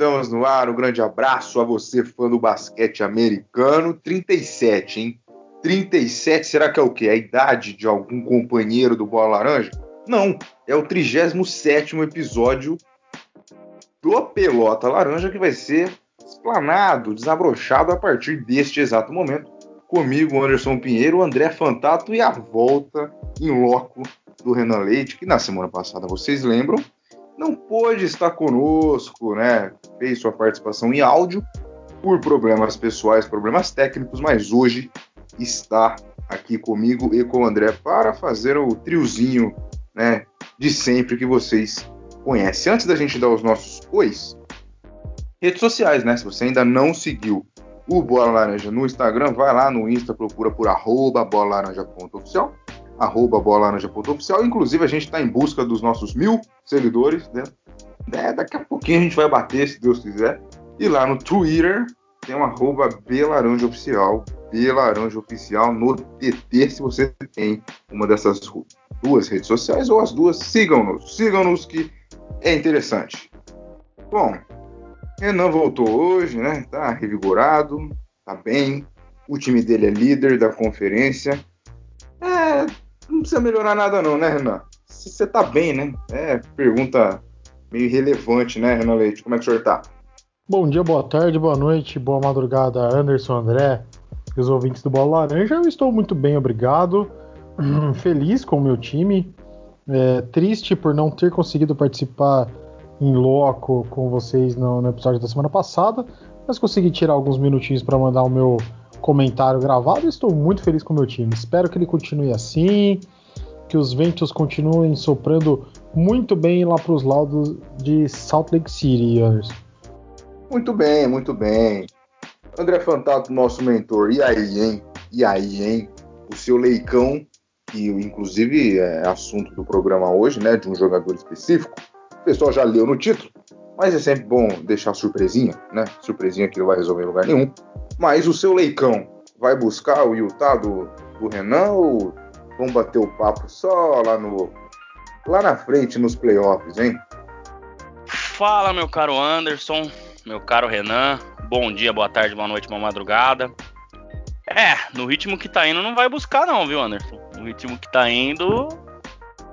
Estamos no ar. Um grande abraço a você, fã do basquete americano. 37, hein? 37, será que é o quê? A idade de algum companheiro do Bola Laranja? Não, é o 37 episódio do Pelota Laranja que vai ser explanado, desabrochado a partir deste exato momento. Comigo, Anderson Pinheiro, André Fantato e a volta em loco do Renan Leite, que na semana passada, vocês lembram, não pôde estar conosco, né? Fez sua participação em áudio por problemas pessoais, problemas técnicos, mas hoje está aqui comigo e com o André para fazer o triozinho, né, de sempre que vocês conhecem. Antes da gente dar os nossos ois, redes sociais, né? Se você ainda não seguiu o Bola Laranja no Instagram, vai lá no Insta, procura por arroba bolalaranja.oficial, arroba bolalaranja.oficial. Inclusive, a gente está em busca dos nossos mil seguidores, né? É, daqui a pouquinho a gente vai bater, se Deus quiser. E lá no Twitter tem um arroba belaranjaoficial, belaranjaoficial no TT, se você tem uma dessas duas redes sociais ou as duas, sigam-nos, sigam-nos que é interessante. Bom, Renan voltou hoje, né? Tá revigorado, tá bem. O time dele é líder da conferência. Não precisa melhorar nada não, né, Renan? Você tá bem, né? É pergunta meio relevante, né, Renan Leite? Como é que o senhor tá? Bom dia, boa tarde, boa noite, boa madrugada, Anderson, André e os ouvintes do Bola Laranja. Eu estou muito bem, obrigado. Feliz com o meu time. É, triste por não ter conseguido participar em loco com vocês no, no, episódio da semana passada, mas consegui tirar alguns minutinhos para mandar o meu comentário gravado. Estou muito feliz com o meu time. Espero que ele continue assim, que os ventos continuem soprando muito bem lá para os lados de Salt Lake City, Anderson. Muito bem, muito bem. André Fantato, nosso mentor. E aí, hein? E aí, hein? O seu leicão, que inclusive é assunto do programa hoje, né? De um jogador específico o pessoal já leu no título, mas é sempre bom deixar surpresinha, né? Surpresinha que não vai resolver em lugar nenhum. Mas o seu leicão vai buscar o Utah do, do Renan ou vão bater o papo só lá no lá na frente nos playoffs, hein? Fala, meu caro Anderson, meu caro Renan. Bom dia, boa tarde, boa noite, boa madrugada. É, no ritmo que tá indo não vai buscar não, viu, Anderson? No ritmo que tá indo,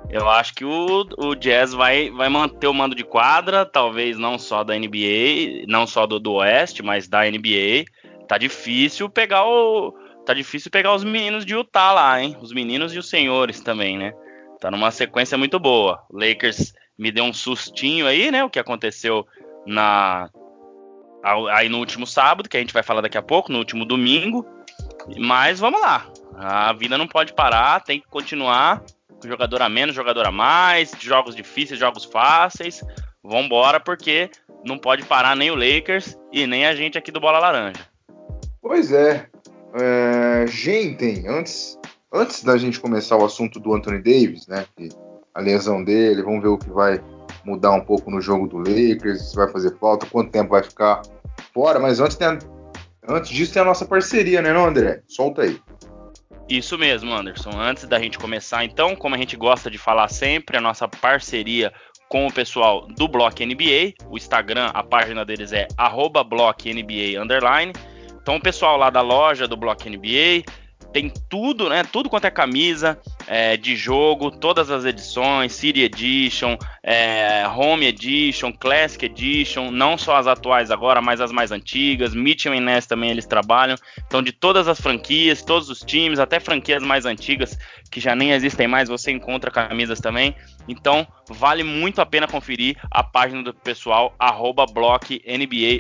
eu acho que o, o Jazz vai, vai manter o mando de quadra, talvez não só da NBA, não só do, do Oeste, mas da NBA. Tá difícil pegar o. Tá difícil pegar os meninos de Utah lá, hein? Os meninos e os senhores também, né? Tá numa sequência muito boa. Lakers me deu um sustinho aí, né? O que aconteceu na aí no último sábado, que a gente vai falar daqui a pouco, no último domingo. Mas vamos lá. A vida não pode parar, tem que continuar jogador a menos, jogador a mais, jogos difíceis, jogos fáceis. Vambora, porque não pode parar nem o Lakers e nem a gente aqui do Bola Laranja. Pois é. é gente, antes, antes da gente começar o assunto do Anthony Davis, né? a lesão dele, vamos ver o que vai mudar um pouco no jogo do Lakers, se vai fazer falta, quanto tempo vai ficar fora, mas antes, tem a, antes disso tem a nossa parceria, né, não, André? Solta aí. Isso mesmo, Anderson. Antes da gente começar, então, como a gente gosta de falar sempre, a nossa parceria com o pessoal do Block NBA. O Instagram, a página deles é @blocknba Então, o pessoal lá da loja do Block NBA tem tudo, né? Tudo quanto é camisa é, de jogo, todas as edições, City Edition, é, Home Edition, Classic Edition, não só as atuais agora, mas as mais antigas. Mitchell e Ness também eles trabalham. Então, de todas as franquias, todos os times, até franquias mais antigas que já nem existem mais, você encontra camisas também. Então, vale muito a pena conferir a página do pessoal, arroba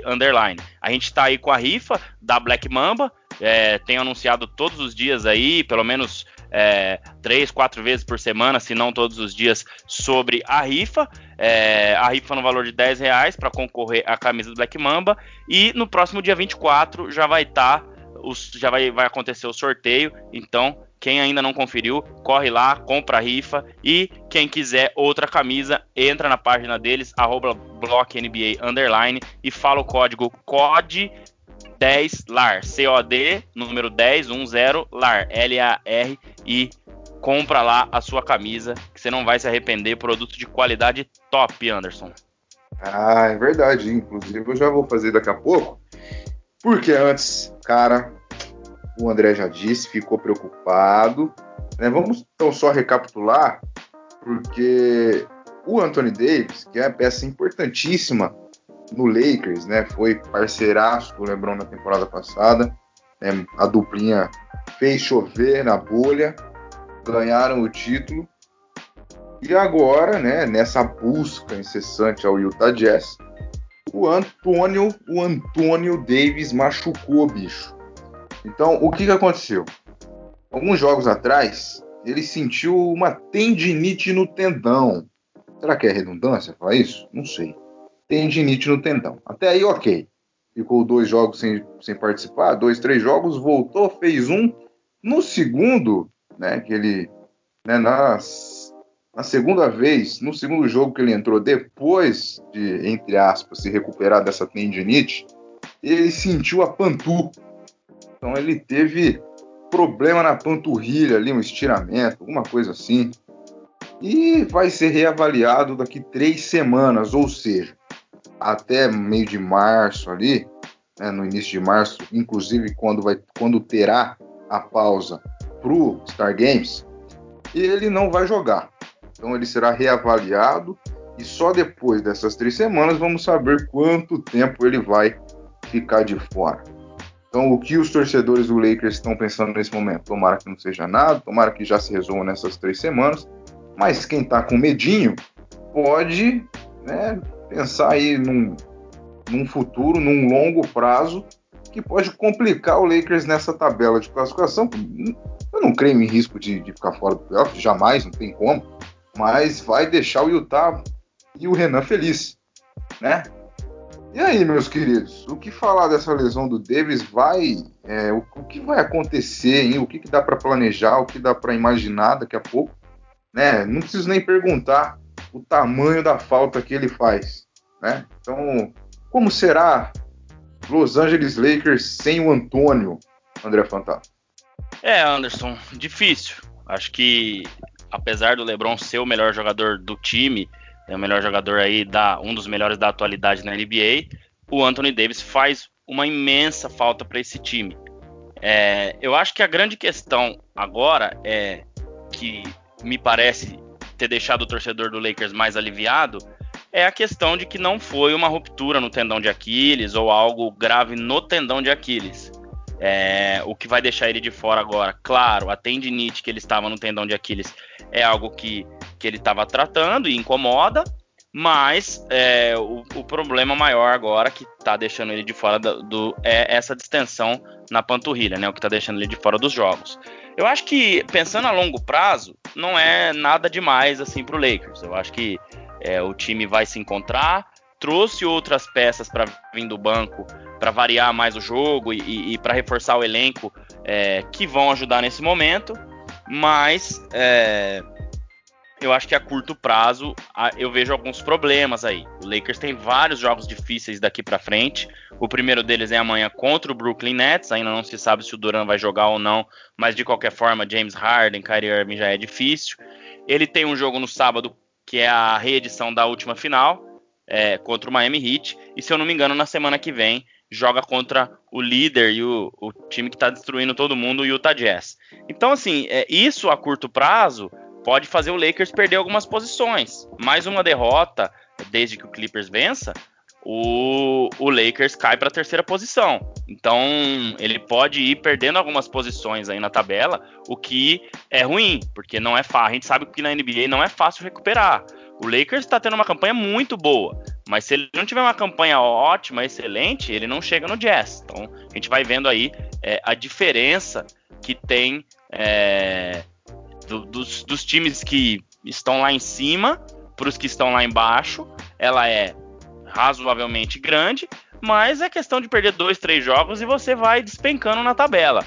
Underline. A gente está aí com a rifa da Black Mamba, é, tenho anunciado todos os dias aí, pelo menos é, três, quatro vezes por semana, se não todos os dias, sobre a rifa. É, a rifa no valor de 10 reais para concorrer à camisa do Black Mamba. E no próximo dia 24 já vai estar. Tá, já vai, vai acontecer o sorteio. Então, quem ainda não conferiu, corre lá, compra a rifa. E quem quiser outra camisa, entra na página deles, arroba BlockNBA Underline, e fala o código COD 10 LAR, COD, número 10, 10 LAR, L-A-R, e compra lá a sua camisa, que você não vai se arrepender, produto de qualidade top, Anderson. Ah, é verdade. Inclusive, eu já vou fazer daqui a pouco. Porque antes, cara, o André já disse, ficou preocupado. Né? Vamos então só recapitular, porque o Anthony Davis, que é a peça importantíssima no Lakers, né? Foi parceiraço do LeBron na temporada passada. Né? A duplinha fez chover na bolha, ganharam o título. E agora, né, nessa busca incessante ao Utah Jazz, o Antônio, o Antônio Davis machucou, bicho. Então, o que, que aconteceu? Alguns jogos atrás, ele sentiu uma tendinite no tendão. Será que é redundância falar isso? Não sei. Tendinite no tendão. Até aí, ok. Ficou dois jogos sem, sem participar, dois, três jogos, voltou, fez um. No segundo, né, que ele, né, nas, na segunda vez, no segundo jogo que ele entrou, depois de, entre aspas, se recuperar dessa tendinite, ele sentiu a pantu. Então ele teve problema na panturrilha ali, um estiramento, alguma coisa assim. E vai ser reavaliado daqui três semanas, ou seja, até meio de março ali, né, no início de março, inclusive quando, vai, quando terá a pausa para o Star Games, ele não vai jogar. Então ele será reavaliado e só depois dessas três semanas vamos saber quanto tempo ele vai ficar de fora. Então, o que os torcedores do Lakers estão pensando nesse momento? Tomara que não seja nada, tomara que já se resolva nessas três semanas. Mas quem está com medinho pode né, pensar aí num, num futuro, num longo prazo, que pode complicar o Lakers nessa tabela de classificação. Eu não creio em risco de, de ficar fora do playoff, jamais, não tem como. Mas vai deixar o Utah e o Renan feliz, né? E aí, meus queridos, o que falar dessa lesão do Davis vai. É, o, o, que vai acontecer, hein? O que, que dá para planejar, o que dá para imaginar daqui a pouco? Né? Não preciso nem perguntar o tamanho da falta que ele faz. Né? Então, como será Los Angeles Lakers sem o Antônio, André Fantasma? É, Anderson, difícil. Acho que, apesar do LeBron ser o melhor jogador do time, é o melhor jogador aí, da, um dos melhores da atualidade na NBA, o Anthony Davis faz uma imensa falta para esse time. É, eu acho que a grande questão agora é que me parece ter deixado o torcedor do Lakers mais aliviado é a questão de que não foi uma ruptura no tendão de Aquiles ou algo grave no tendão de Aquiles. É, o que vai deixar ele de fora agora, claro, a tendinite que ele estava no tendão de Aquiles é algo que que ele estava tratando e incomoda, mas é, o, o, problema maior agora que está deixando ele de fora do, do, é essa distensão na panturrilha, né? O que está deixando ele de fora dos jogos. Eu acho que pensando a longo prazo não é nada demais assim para o Lakers. Eu acho que é, o time vai se encontrar, trouxe outras peças para vir do banco para variar mais o jogo e, e, e para reforçar o elenco é, que vão ajudar nesse momento, mas é, eu acho que a curto prazo eu vejo alguns problemas aí. O Lakers tem vários jogos difíceis daqui para frente. O primeiro deles é amanhã contra o Brooklyn Nets. Ainda não se sabe se o Duran vai jogar ou não, mas de qualquer forma, James Harden, Kyrie Irving já é difícil. Ele tem um jogo no sábado que é a reedição da última final é, contra o Miami Heat. E se eu não me engano, na semana que vem joga contra o líder e o, o time que está destruindo todo mundo, o Utah Jazz. Então, assim, é, isso a curto prazo pode fazer o Lakers perder algumas posições. Mais uma derrota, desde que o Clippers vença, o, o Lakers cai para a terceira posição. Então ele pode ir perdendo algumas posições aí na tabela, o que é ruim, porque não é fácil. A gente sabe que na NBA não é fácil recuperar. O Lakers está tendo uma campanha muito boa, mas se ele não tiver uma campanha ótima, excelente, ele não chega no Jazz. Então a gente vai vendo aí é, a diferença que tem é, do, dos, dos times que estão lá em cima para os que estão lá embaixo, ela é razoavelmente grande, mas é questão de perder dois, três jogos e você vai despencando na tabela.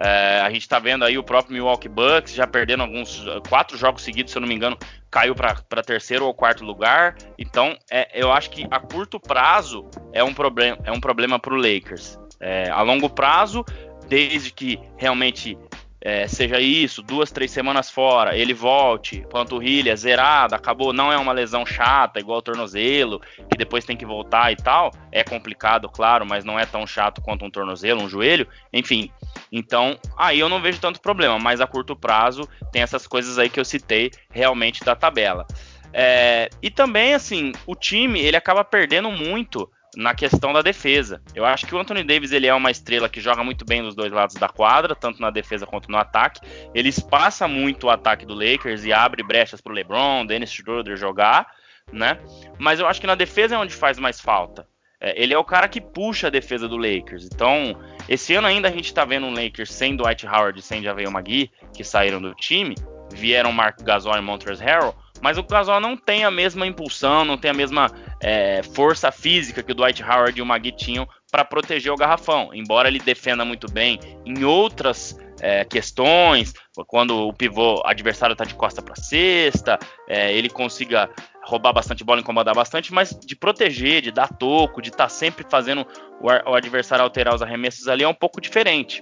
É, a gente está vendo aí o próprio Milwaukee Bucks já perdendo alguns quatro jogos seguidos, se eu não me engano, caiu para terceiro ou quarto lugar. Então, é, eu acho que a curto prazo é um problema, é um problema para o Lakers. É, a longo prazo, desde que realmente é, seja isso, duas, três semanas fora, ele volte, panturrilha zerada, acabou, não é uma lesão chata, igual o tornozelo, que depois tem que voltar e tal, é complicado, claro, mas não é tão chato quanto um tornozelo, um joelho, enfim. Então, aí eu não vejo tanto problema, mas a curto prazo tem essas coisas aí que eu citei realmente da tabela. É, e também, assim, o time ele acaba perdendo muito na questão da defesa. Eu acho que o Anthony Davis ele é uma estrela que joga muito bem dos dois lados da quadra, tanto na defesa quanto no ataque. Ele espaça muito o ataque do Lakers e abre brechas para o LeBron, Dennis Schroeder jogar, né? Mas eu acho que na defesa é onde faz mais falta. É, ele é o cara que puxa a defesa do Lakers. Então, esse ano ainda a gente está vendo um Lakers sem Dwight Howard e sem Javel McGee, que saíram do time. Vieram Mark Gasol e Montrezl Harrell, mas o Gasol não tem a mesma impulsão, não tem a mesma é, força física que o Dwight Howard e o Magui tinham para proteger o garrafão. Embora ele defenda muito bem em outras é, questões, quando o pivô adversário está de costa para cesta, é, ele consiga roubar bastante bola, incomodar bastante, mas de proteger, de dar toco, de estar tá sempre fazendo o, o adversário alterar os arremessos ali é um pouco diferente.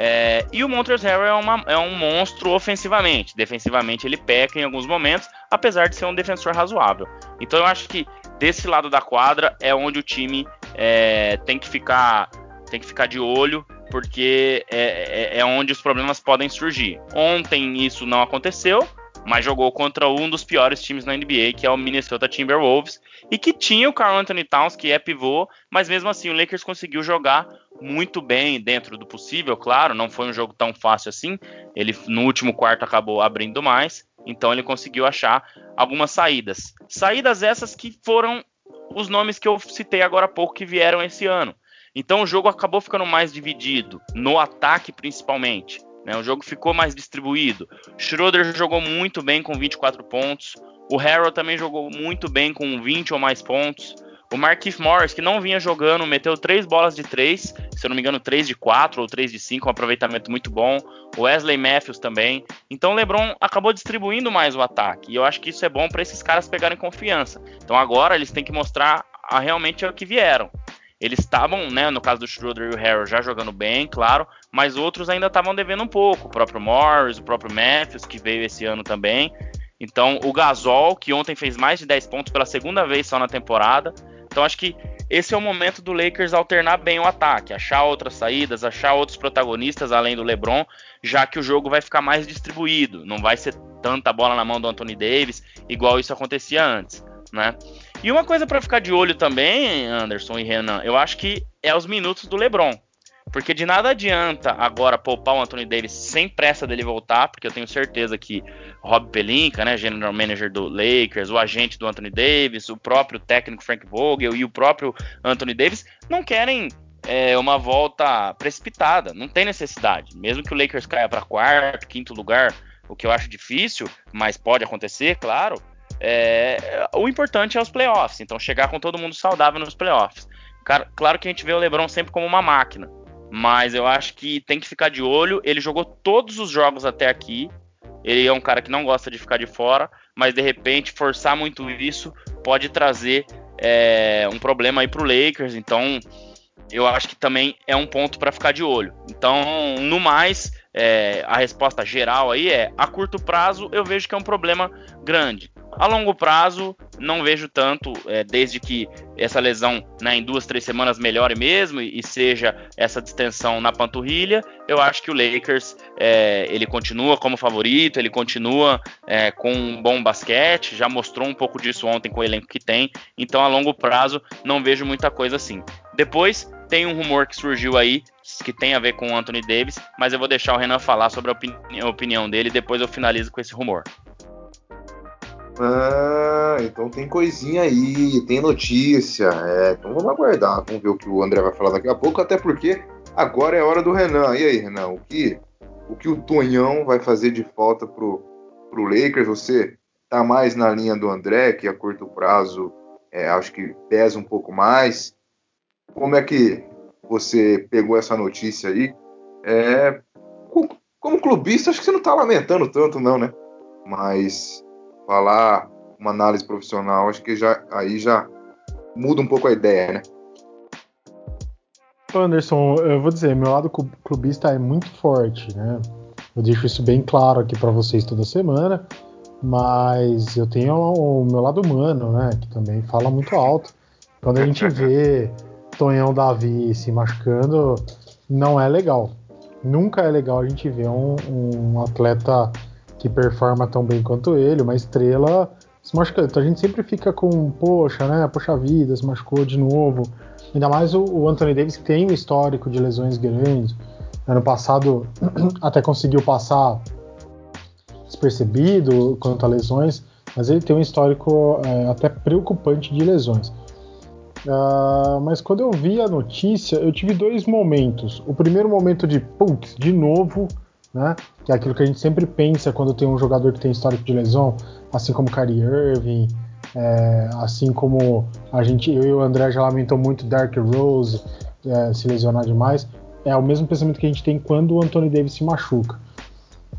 É, e o Montrezl Harrell é, uma, é, um monstro ofensivamente. Defensivamente ele peca em alguns momentos, apesar de ser um defensor razoável. Então eu acho que desse lado da quadra é onde o time é, tem que ficar tem que ficar de olho, porque é, é, é onde os problemas podem surgir. Ontem isso não aconteceu, mas jogou contra um dos piores times na NBA, que é o Minnesota Timberwolves, e que tinha o Carl Anthony Towns, que é pivô, mas mesmo assim o Lakers conseguiu jogar muito bem dentro do possível, claro, não foi um jogo tão fácil assim. Ele no último quarto acabou abrindo mais, então ele conseguiu achar algumas saídas. Saídas essas que foram os nomes que eu citei agora há pouco que vieram esse ano. Então o jogo acabou ficando mais dividido, no ataque principalmente. Né? O jogo ficou mais distribuído. Schroeder jogou muito bem com 24 pontos. O Harrell também jogou muito bem com 20 ou mais pontos. O Marquise Morris, que não vinha jogando, meteu três bolas de três, se eu não me engano, três de quatro ou três de cinco, um aproveitamento muito bom. O Wesley Matthews também. Então o LeBron acabou distribuindo mais o ataque. E eu acho que isso é bom para esses caras pegarem confiança. Então agora eles têm que mostrar a, realmente o que vieram. Eles estavam, né, no caso do Schroeder e o Harrell, já jogando bem, claro, mas outros ainda estavam devendo um pouco. O próprio Morris, o próprio Matthews, que veio esse ano também. Então, o Gasol, que ontem fez mais de 10 pontos pela segunda vez só na temporada. Então, acho que esse é o momento do Lakers alternar bem o ataque, achar outras saídas, achar outros protagonistas além do LeBron, já que o jogo vai ficar mais distribuído. Não vai ser tanta bola na mão do Anthony Davis, igual isso acontecia antes, né? E uma coisa para ficar de olho também, Anderson e Renan, eu acho que é os minutos do LeBron. Porque de nada adianta agora poupar o Anthony Davis sem pressa dele voltar, porque eu tenho certeza que Rob Pelinka, né, general manager do Lakers, o agente do Anthony Davis, o próprio técnico Frank Vogel e o próprio Anthony Davis não querem é, uma volta precipitada. Não tem necessidade. Mesmo que o Lakers caia para quarto, quinto lugar, o que eu acho difícil, mas pode acontecer, claro. É, o importante é os playoffs, então chegar com todo mundo saudável nos playoffs. Claro que a gente vê o LeBron sempre como uma máquina, mas eu acho que tem que ficar de olho. Ele jogou todos os jogos até aqui. Ele é um cara que não gosta de ficar de fora, mas de repente forçar muito isso pode trazer é, um problema aí para o Lakers. Então eu acho que também é um ponto para ficar de olho. Então, no mais, é, a resposta geral aí é: a curto prazo eu vejo que é um problema grande. A longo prazo, não vejo tanto, é, desde que essa lesão né, em duas, três semanas melhore mesmo e, e, seja essa distensão na panturrilha. Eu acho que o Lakers é, ele continua como favorito, ele continua é, com um bom basquete, já mostrou um pouco disso ontem com o elenco que tem. Então, a longo prazo, não vejo muita coisa assim. Depois, tem um rumor que surgiu aí que tem a ver com o Anthony Davis, mas eu vou deixar o Renan falar sobre a, opini a opinião dele e depois eu finalizo com esse rumor. Ah, então tem coisinha aí, tem notícia. É, então vamos aguardar, vamos ver o que o André vai falar daqui a pouco, até porque agora é hora do Renan. E aí, Renan, o que o, que o Tonhão vai fazer de falta pro, pro Lakers? Você tá mais na linha do André, que a curto prazo é, acho que pesa um pouco mais. Como é que você pegou essa notícia aí? É, como clubista, acho que você não tá lamentando tanto, não, né? Mas falar uma análise profissional, acho que já aí já muda um pouco a ideia, né? Anderson, eu vou dizer, meu lado clubista é muito forte, né? Eu deixo isso bem claro aqui para vocês toda semana. Mas eu tenho o meu lado humano, né? Que também fala muito alto. Quando a gente vê Tonhão Davi se machucando, não é legal. Nunca é legal a gente ver um, um atleta que performa tão bem quanto ele, uma estrela, se machucando. Então a gente sempre fica com, poxa, né? Poxa vida, se machucou de novo. Ainda mais o, o Anthony Davis que tem um histórico de lesões grandes. Ano passado até conseguiu passar despercebido quanto a lesões, mas ele tem um histórico é, até preocupante de lesões. Uh, mas quando eu vi a notícia, eu tive dois momentos. O primeiro momento de, putz, de novo, né? Que é aquilo que a gente sempre pensa quando tem um jogador que tem histórico de lesão, assim como Kyrie Irving, é, assim como a gente, eu e o André já lamentou muito Dark Rose é, se lesionar demais. É o mesmo pensamento que a gente tem quando o Anthony Davis se machuca.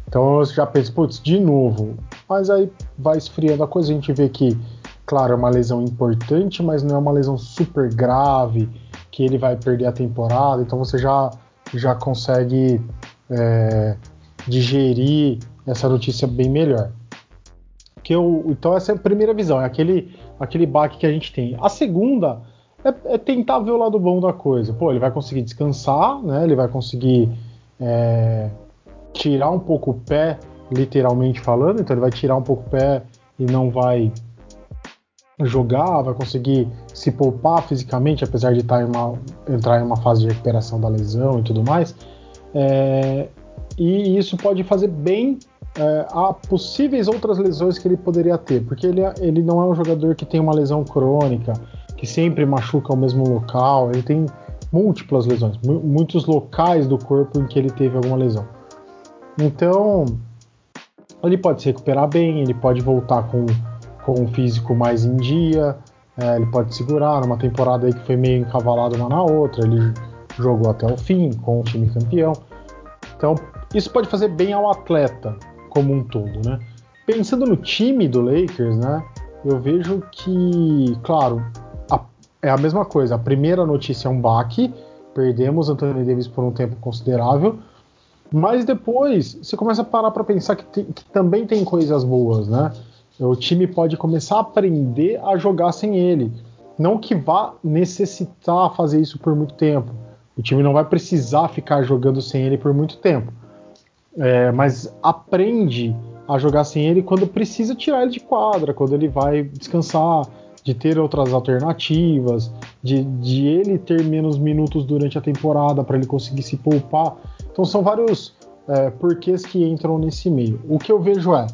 Então eu já penso, putz, de novo. Mas aí vai esfriando a coisa, a gente vê que, claro, é uma lesão importante, mas não é uma lesão super grave, que ele vai perder a temporada, então você já, já consegue é, digerir essa notícia bem melhor. Que eu, então essa é a primeira visão, é aquele, aquele baque que a gente tem. A segunda é, é tentar ver o lado bom da coisa. Pô, ele vai conseguir descansar, né? Ele vai conseguir é, tirar um pouco o pé, literalmente falando, então ele vai tirar um pouco o pé e não vai jogar, vai conseguir se poupar fisicamente, apesar de estar em uma, entrar em uma fase de recuperação da lesão e tudo mais. É, e isso pode fazer bem é, a possíveis outras lesões que ele poderia ter, porque ele, ele não é um jogador que tem uma lesão crônica, que sempre machuca o mesmo local, ele tem múltiplas lesões, muitos locais do corpo em que ele teve alguma lesão. Então, ele pode se recuperar bem, ele pode voltar com, com físico mais em dia, é, ele pode segurar numa temporada aí que foi meio encavalado uma na outra, ele jogou até o fim com o time campeão. Então, isso pode fazer bem ao atleta como um todo, né? Pensando no time do Lakers, né? Eu vejo que, claro, a, é a mesma coisa. A primeira notícia é um baque, perdemos Anthony Davis por um tempo considerável, mas depois você começa a parar para pensar que, tem, que, também tem coisas boas, né? O time pode começar a aprender a jogar sem ele. Não que vá necessitar fazer isso por muito tempo. O time não vai precisar ficar jogando sem ele por muito tempo. É, mas aprende a jogar sem ele quando precisa tirar ele de quadra, quando ele vai descansar, de ter outras alternativas, de, de ele ter menos minutos durante a temporada para ele conseguir se poupar. Então são vários é, porquês que entram nesse meio. O que eu vejo é,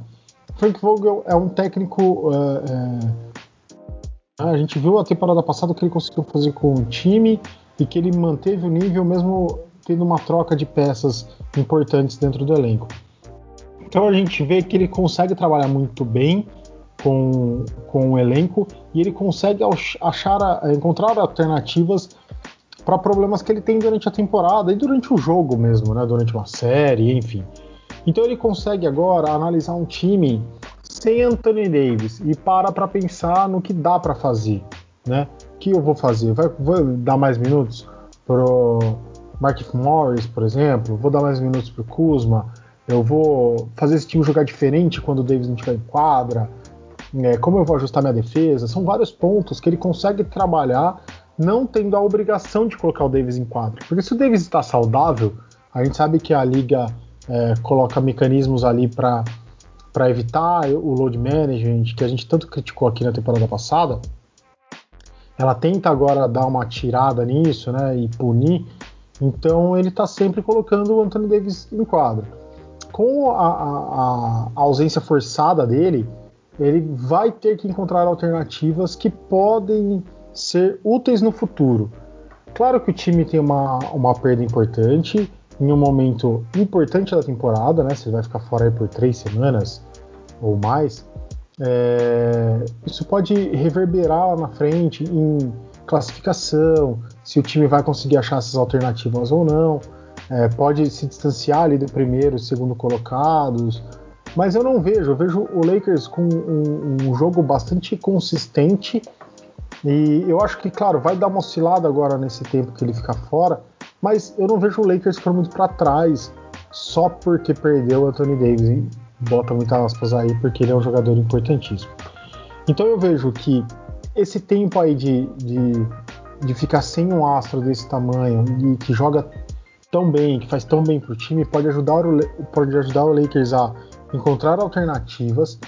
Frank Vogel é um técnico. É, é, a gente viu a temporada passada o que ele conseguiu fazer com o time e que ele manteve o nível mesmo tendo uma troca de peças importantes dentro do elenco. Então a gente vê que ele consegue trabalhar muito bem com, com o elenco e ele consegue achar, encontrar alternativas para problemas que ele tem durante a temporada e durante o jogo mesmo, né? Durante uma série, enfim. Então ele consegue agora analisar um time sem Anthony Davis e para para pensar no que dá para fazer, né? Que eu vou fazer? Vai, vou dar mais minutos pro Mark Morris, por exemplo? Vou dar mais minutos pro Kuzma? Eu vou fazer esse time jogar diferente quando o Davis não estiver em quadra? É, como eu vou ajustar minha defesa? São vários pontos que ele consegue trabalhar não tendo a obrigação de colocar o Davis em quadra. Porque se o Davis está saudável, a gente sabe que a liga é, coloca mecanismos ali para evitar o load management, que a gente tanto criticou aqui na temporada passada. Ela tenta agora dar uma tirada nisso, né, e punir. Então ele está sempre colocando o Anthony Davis em quadra. Com a, a, a ausência forçada dele, ele vai ter que encontrar alternativas que podem ser úteis no futuro. Claro que o time tem uma, uma perda importante, em um momento importante da temporada, né? Você vai ficar fora aí por três semanas ou mais. É, isso pode reverberar lá na frente em classificação, se o time vai conseguir achar essas alternativas ou não. É, pode se distanciar ali do primeiro, segundo colocados. Mas eu não vejo, eu vejo o Lakers com um, um jogo bastante consistente e eu acho que, claro, vai dar uma oscilada agora nesse tempo que ele fica fora, mas eu não vejo o Lakers ficando muito para trás só porque perdeu o Anthony Davis. Bota muitas aspas aí, porque ele é um jogador importantíssimo. Então eu vejo que esse tempo aí de, de, de ficar sem um astro desse tamanho e que joga tão bem, que faz tão bem pro time, pode ajudar o, pode ajudar o Lakers a encontrar alternativas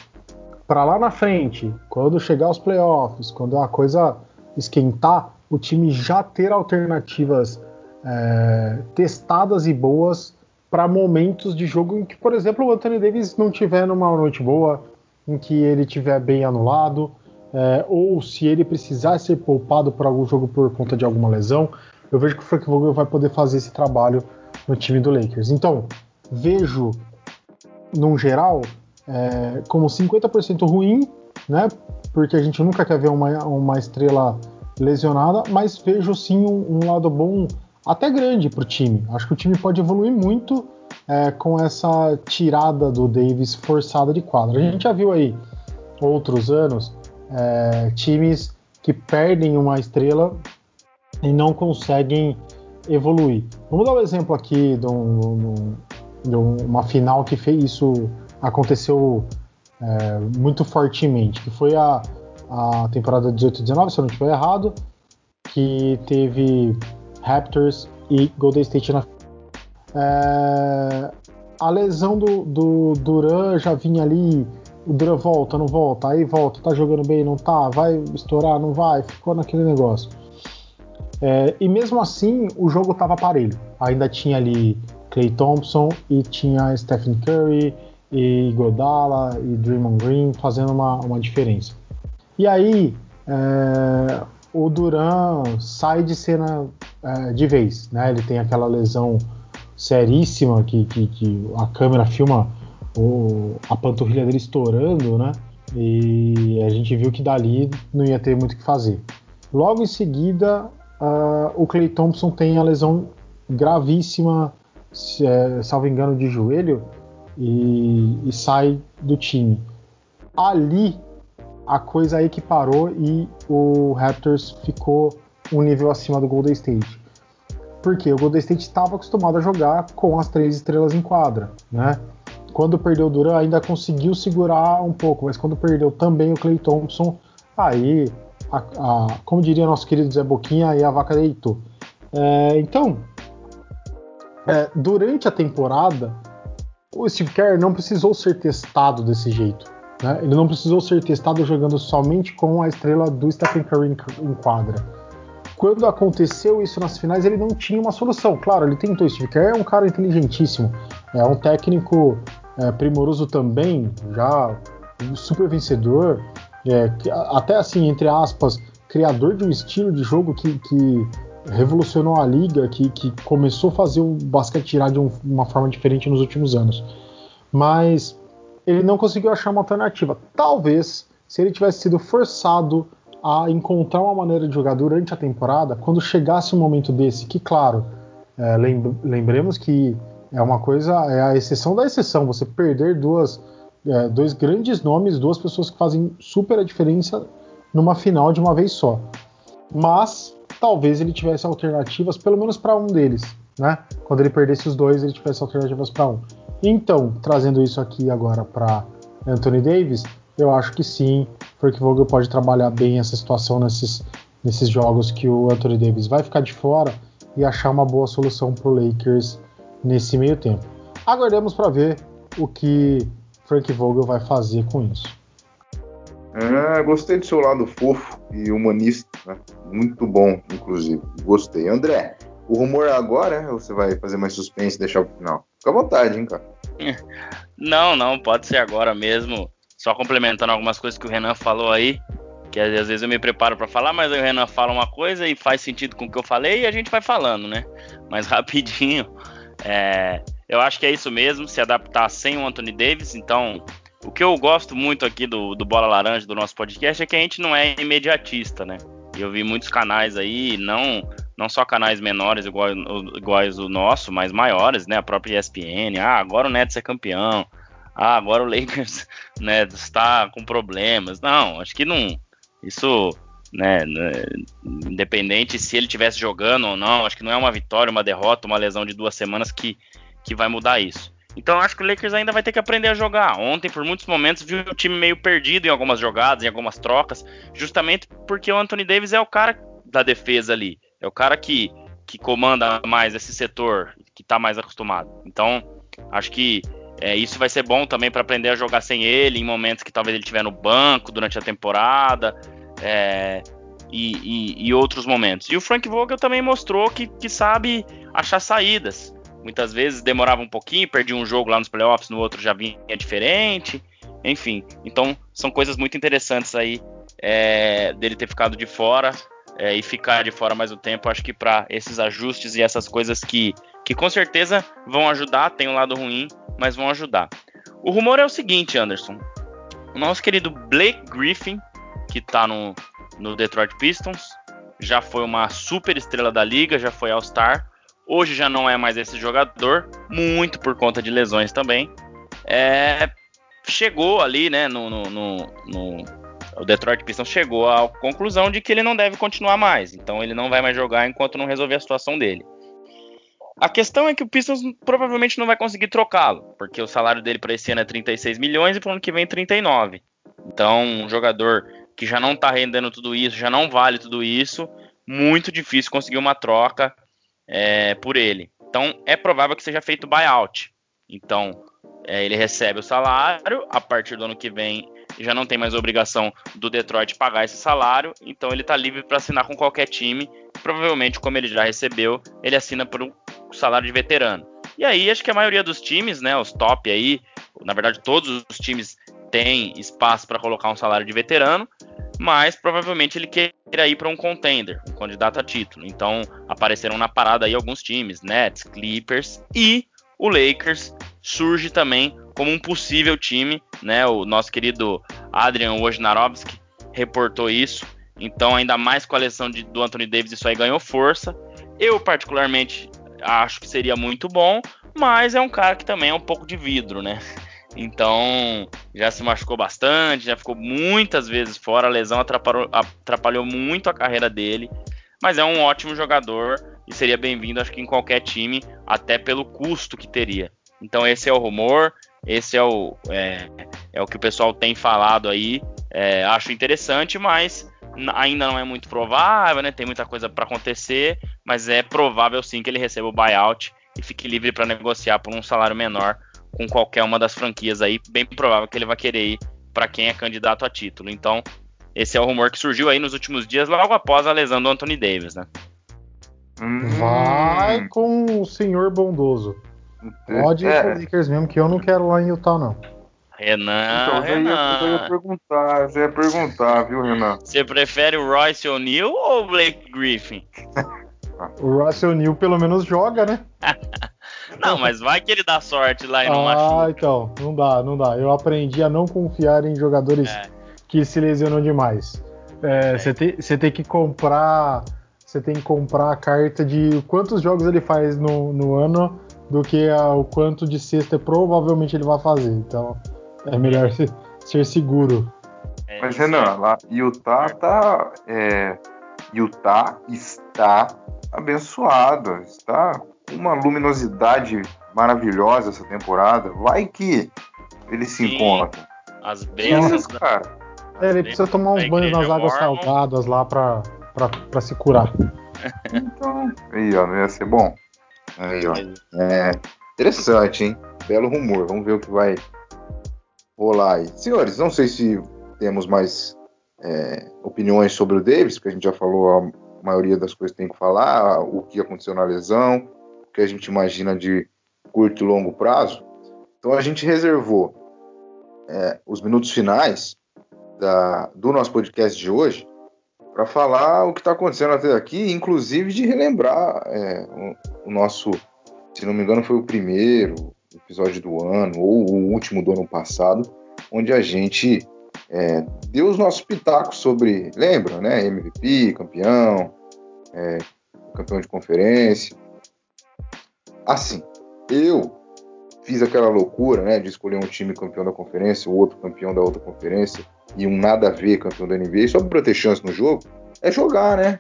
para lá na frente, quando chegar os playoffs, quando a coisa esquentar, o time já ter alternativas é, testadas e boas para momentos de jogo em que, por exemplo, o Anthony Davis não tiver numa noite boa, em que ele tiver bem anulado, é, ou se ele precisar ser poupado para algum jogo por conta de alguma lesão, eu vejo que o Frank Vogel vai poder fazer esse trabalho no time do Lakers. Então, vejo, num geral, é, como 50% ruim, né? Porque a gente nunca quer ver uma, uma estrela lesionada, mas vejo sim um, um lado bom até grande para o time. Acho que o time pode evoluir muito é, com essa tirada do Davis forçada de quadra. A gente já viu aí outros anos é, times que perdem uma estrela e não conseguem evoluir. Vamos dar um exemplo aqui de, um, de uma final que fez isso aconteceu é, muito fortemente, que foi a, a temporada 18-19, se eu não estiver errado, que teve Raptors e Golden State na é, a lesão do, do Duran já vinha ali, o Duran volta, não volta, aí volta, tá jogando bem, não tá, vai estourar, não vai, ficou naquele negócio. É, e mesmo assim, o jogo tava parelho. Ainda tinha ali Clay Thompson e tinha Stephen Curry e Godala e Draymond Green fazendo uma, uma diferença. E aí, é, o Duran sai de cena é, de vez, né? Ele tem aquela lesão seríssima que, que, que a câmera filma o, a panturrilha dele estourando, né? E a gente viu que dali não ia ter muito o que fazer. Logo em seguida, uh, o Clay Thompson tem a lesão gravíssima, se, é, salvo engano, de joelho, e, e sai do time. Ali a coisa aí que parou e o Raptors ficou um nível acima do Golden State. Porque o Golden State estava acostumado a jogar com as três estrelas em quadra, né? Quando perdeu o Duran ainda conseguiu segurar um pouco, mas quando perdeu também o Clay Thompson, aí, a, a, como diria nosso querido Zé Boquinha, aí a vaca deitou. É, então, é, durante a temporada, o Steve Kerr não precisou ser testado desse jeito. Né? Ele não precisou ser testado jogando somente com a estrela do Stephen Curry em quadra. Quando aconteceu isso nas finais, ele não tinha uma solução. Claro, ele tentou. Steve Kerr é um cara inteligentíssimo, é um técnico é, primoroso também, já super vencedor, é, até assim, entre aspas, criador de um estilo de jogo que, que revolucionou a liga, que, que começou a fazer o basquete tirar de um, uma forma diferente nos últimos anos. Mas ele não conseguiu achar uma alternativa. Talvez, se ele tivesse sido forçado a encontrar uma maneira de jogar durante a temporada, quando chegasse um momento desse, que claro, é, lembremos que é uma coisa, é a exceção da exceção, você perder duas, é, dois grandes nomes, duas pessoas que fazem super a diferença numa final de uma vez só. Mas talvez ele tivesse alternativas, pelo menos para um deles, né? Quando ele perdesse os dois, ele tivesse alternativas para um. Então, trazendo isso aqui agora para Anthony Davis, eu acho que sim, Frank Vogel pode trabalhar bem essa situação nesses, nesses jogos que o Anthony Davis vai ficar de fora e achar uma boa solução para o Lakers nesse meio tempo. Aguardemos para ver o que Frank Vogel vai fazer com isso. Ah, gostei do seu lado fofo e humanista, né? muito bom, inclusive. Gostei. André, o rumor é agora ou você vai fazer mais suspense e deixar pro final? Fica à vontade, hein, cara. Não, não, pode ser agora mesmo. Só complementando algumas coisas que o Renan falou aí, que às vezes eu me preparo para falar, mas o Renan fala uma coisa e faz sentido com o que eu falei e a gente vai falando, né? Mas rapidinho, é, eu acho que é isso mesmo, se adaptar sem o Anthony Davis, então o que eu gosto muito aqui do, do Bola Laranja, do nosso podcast, é que a gente não é imediatista, né? Eu vi muitos canais aí, não não só canais menores iguais, iguais o nosso, mas maiores, né? A própria ESPN. Ah, agora o Nets é campeão. Ah, agora o Lakers né, está com problemas. Não, acho que não. Isso, né, né, independente se ele tivesse jogando ou não, acho que não é uma vitória, uma derrota, uma lesão de duas semanas que que vai mudar isso. Então acho que o Lakers ainda vai ter que aprender a jogar. Ontem, por muitos momentos, viu o time meio perdido em algumas jogadas, em algumas trocas, justamente porque o Anthony Davis é o cara da defesa ali. É o cara que, que comanda mais esse setor, que tá mais acostumado. Então, acho que é, isso vai ser bom também para aprender a jogar sem ele, em momentos que talvez ele estiver no banco durante a temporada. É, e, e, e, outros momentos. E o Frank Vogel também mostrou que, que sabe achar saídas. Muitas vezes demorava um pouquinho, perdia um jogo lá nos playoffs, no outro já vinha diferente. Enfim, então são coisas muito interessantes aí é, dele ter ficado de fora é, e ficar de fora mais um tempo. Acho que para esses ajustes e essas coisas que, que com certeza vão ajudar, tem um lado ruim, mas vão ajudar. O rumor é o seguinte, Anderson. O nosso querido Blake Griffin, que está no, no Detroit Pistons, já foi uma super estrela da liga, já foi All-Star. Hoje já não é mais esse jogador, muito por conta de lesões também. É, chegou ali, né, no, no, no, no, o Detroit Pistons chegou à conclusão de que ele não deve continuar mais. Então ele não vai mais jogar enquanto não resolver a situação dele. A questão é que o Pistons provavelmente não vai conseguir trocá-lo, porque o salário dele para esse ano é 36 milhões e para o ano que vem 39. Então, um jogador que já não está rendendo tudo isso, já não vale tudo isso, muito difícil conseguir uma troca é, por ele. Então é provável que seja feito buyout. Então é, ele recebe o salário, a partir do ano que vem já não tem mais obrigação do Detroit pagar esse salário, então ele está livre para assinar com qualquer time. Provavelmente, como ele já recebeu, ele assina por um salário de veterano. E aí acho que a maioria dos times, né, os top aí, na verdade todos os times têm espaço para colocar um salário de veterano mas provavelmente ele queira ir para um contender, um candidato a título. Então apareceram na parada aí alguns times, Nets, Clippers e o Lakers surge também como um possível time, né? O nosso querido Adrian Wojnarowski reportou isso. Então, ainda mais com a lesão de, do Anthony Davis, isso aí ganhou força. Eu, particularmente, acho que seria muito bom, mas é um cara que também é um pouco de vidro, né? Então, já se machucou bastante, já ficou muitas vezes fora. A lesão atrapalhou, atrapalhou muito a carreira dele. Mas é um ótimo jogador e seria bem-vindo, acho que em qualquer time, até pelo custo que teria. Então, esse é o rumor, esse é o, é, é o que o pessoal tem falado aí. É, acho interessante, mas ainda não é muito provável, né? Tem muita coisa para acontecer, mas é provável sim que ele receba o buyout e fique livre para negociar por um salário menor com qualquer uma das franquias aí, bem provável que ele vai querer ir para quem é candidato a título. Então, esse é o rumor que surgiu aí nos últimos dias, logo após a lesão do Anthony Davis, né? Vai com o senhor bondoso. Pode ir é. pro Lakers mesmo, que eu não quero lá em Utah, não. Renan, então, Renan. Eu ia, eu ia perguntar, eu ia perguntar, viu, Renan? Você prefere o Royce O'Neal ou o Blake Griffin? o Royce O'Neal pelo menos joga, né? Não, mas vai que ele dá sorte lá e não ah, machuca. Ah, então, não dá, não dá. Eu aprendi a não confiar em jogadores é. que se lesionam demais. É, você é. tem, tem que comprar. Você tem que comprar a carta de quantos jogos ele faz no, no ano do que a, o quanto de cesta provavelmente ele vai fazer. Então é melhor ser, ser seguro. É, mas Renan, lá Utah tá. É, Utah está abençoado, está uma luminosidade maravilhosa essa temporada. Vai que ele se Sim, encontra. As bênçãos, cara. É, ele precisa tomar uns banhos nas águas salgadas lá pra, pra, pra se curar. então, aí, ó, não ia ser bom. Aí, ó. É interessante, hein? Belo rumor. Vamos ver o que vai rolar aí. Senhores, não sei se temos mais é, opiniões sobre o Davis, porque a gente já falou a maioria das coisas que tem que falar, o que aconteceu na lesão, que a gente imagina de curto e longo prazo. Então a gente reservou é, os minutos finais da, do nosso podcast de hoje para falar o que está acontecendo até aqui, inclusive de relembrar é, o, o, nosso, se não me engano, foi o primeiro episódio do ano ou o último do ano passado, onde a gente é, deu os nossos pitacos sobre, lembra, né? MVP, campeão, é, campeão de conferência, Assim, eu fiz aquela loucura, né, de escolher um time campeão da conferência, o outro campeão da outra conferência e um nada a ver campeão da NBA só para ter chance no jogo. É jogar, né?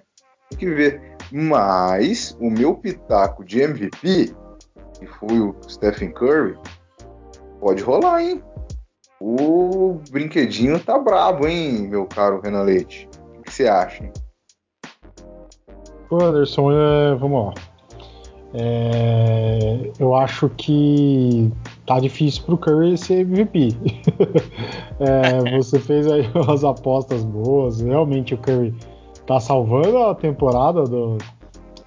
Tem que ver. Mas o meu pitaco de MVP e foi o Stephen Curry, pode rolar, hein? O brinquedinho tá brabo, hein, meu caro Renan Leite? O que você acha? Hein? Ô Anderson, é, vamos lá. É, eu acho que tá difícil pro Curry ser MVP. é, você fez aí umas apostas boas. Realmente o Curry tá salvando a temporada do,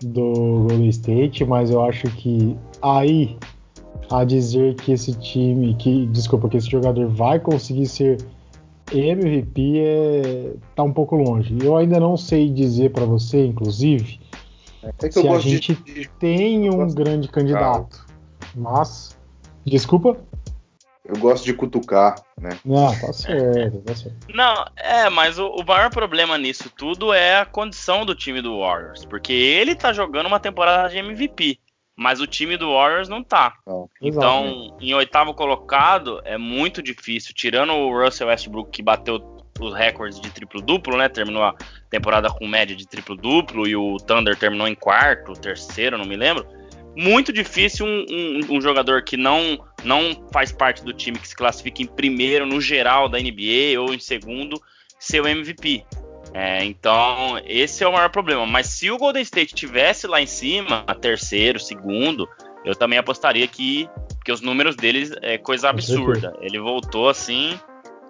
do Golden State, mas eu acho que aí a dizer que esse time, que desculpa, que esse jogador vai conseguir ser MVP é, tá um pouco longe. Eu ainda não sei dizer para você, inclusive, é se a gente de... tem um grande candidato. Mas, desculpa. Eu gosto de cutucar, né? Não, tá certo, tá certo. Não, é, mas o, o, maior problema nisso tudo é a condição do time do Warriors. Porque ele tá jogando uma temporada de MVP mas o time do Warriors não tá. então, em oitavo colocado, é muito difícil. Tirando o Russell Westbrook, que bateu os recordes de triplo-duplo, né? Terminou a temporada com média de triplo-duplo, e o Thunder terminou em quarto, terceiro, não me lembro. Muito difícil um, um, um jogador que não, não faz parte do time que se classifica em primeiro no geral da NBA ou em segundo ser o MVP. É, então, esse é o maior problema. Mas se o Golden State tivesse lá em cima, terceiro, segundo, eu também apostaria que, que os números deles é coisa absurda. Ele voltou assim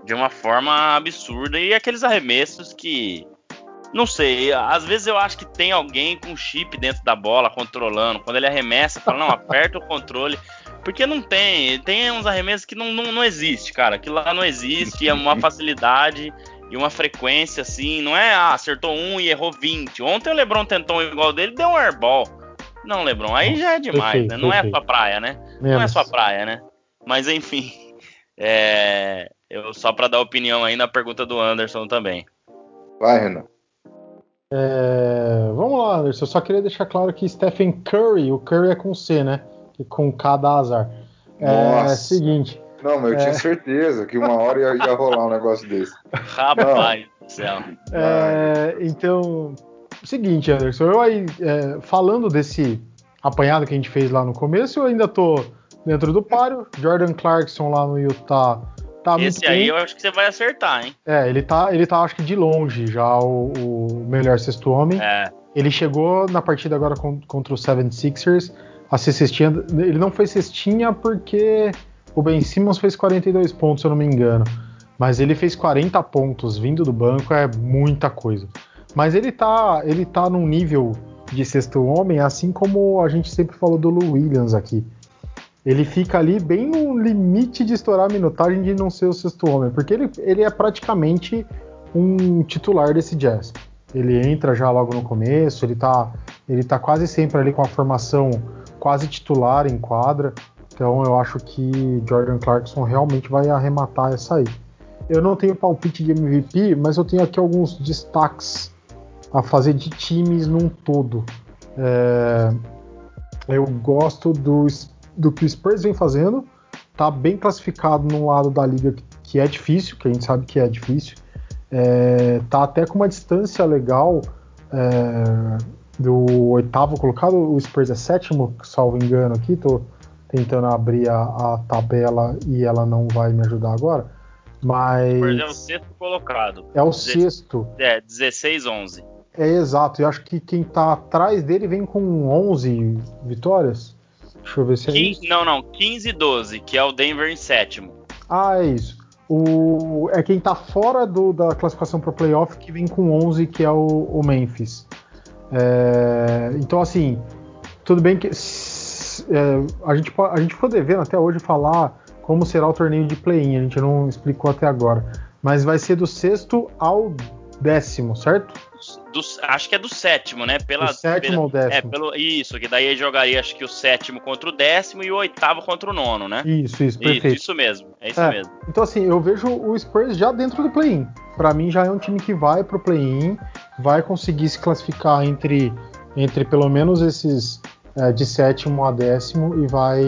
de uma forma absurda e aqueles arremessos que não sei, às vezes eu acho que tem alguém com chip dentro da bola controlando. Quando ele arremessa, fala, não, aperta o controle. Porque não tem, tem uns arremessos que não, não, não existe, cara. Que lá não existe, é uma facilidade e uma frequência assim, não é, ah, acertou um e errou 20. Ontem o LeBron tentou um igual dele, deu um airball. Não, LeBron, aí já é demais, perfeito, né? Não perfeito. é sua praia, né? Menos. Não é sua praia, né? Mas enfim, é, eu só para dar opinião aí na pergunta do Anderson também. Vai, Renan. É, vamos lá, Anderson. Eu só queria deixar claro que Stephen Curry, o Curry é com C, né? E com K da azar. É seguinte. Não, mas eu é... tinha certeza que uma hora ia, ia rolar um negócio desse. Rapaz do céu. É, então, seguinte, Anderson, eu aí, é, falando desse apanhado que a gente fez lá no começo, eu ainda tô dentro do páreo. Jordan Clarkson lá no Utah tá Esse aí eu acho que você vai acertar, hein? É, ele tá, ele tá acho que de longe já o, o melhor sexto homem. É. Ele chegou na partida agora contra o 76ers a ser cestinha. Ele não foi cestinha porque o Ben Simmons fez 42 pontos, se eu não me engano. Mas ele fez 40 pontos vindo do banco, é muita coisa. Mas ele tá, ele tá num nível de sexto homem, assim como a gente sempre falou do Lou Williams aqui. Ele fica ali bem no limite de estourar a minutagem de não ser o sexto homem, porque ele, ele é praticamente um titular desse jazz. Ele entra já logo no começo, ele tá, ele tá quase sempre ali com a formação quase titular em quadra. Então eu acho que Jordan Clarkson realmente vai arrematar essa aí. Eu não tenho palpite de MVP, mas eu tenho aqui alguns destaques a fazer de times num todo. É, eu gosto do, do que o Spurs vem fazendo, tá bem classificado no lado da liga que é difícil, que a gente sabe que é difícil. É, tá até com uma distância legal é, do oitavo colocado, o Spurs é sétimo, salvo engano aqui, tô tentando abrir a, a, tabela e ela não vai me ajudar agora. Mas. Spurs é o sexto colocado. É o sexto. É, 16, 11. É exato, e acho que quem tá atrás dele vem com 11 vitórias. Deixa eu ver se é 15, isso. Não, não, 15 e 12, que é o Denver em sétimo. Ah, é isso. O, é quem tá fora do, da classificação para playoff que vem com 11, que é o, o Memphis. É, então, assim, tudo bem que é, a, gente, a gente ficou devendo até hoje falar como será o torneio de play-in, a gente não explicou até agora. Mas vai ser do sexto ao décimo, certo? Do, acho que é do sétimo, né? Pela, do sétimo pela, ao décimo. É, pelo, isso, que daí jogaria acho que o sétimo contra o décimo e o oitavo contra o nono, né? Isso, isso, perfeito. Isso, isso mesmo, é isso é, mesmo. Então assim, eu vejo o Spurs já dentro do play-in. Para mim já é um time que vai pro play-in, vai conseguir se classificar entre, entre pelo menos esses é, de sétimo a décimo e vai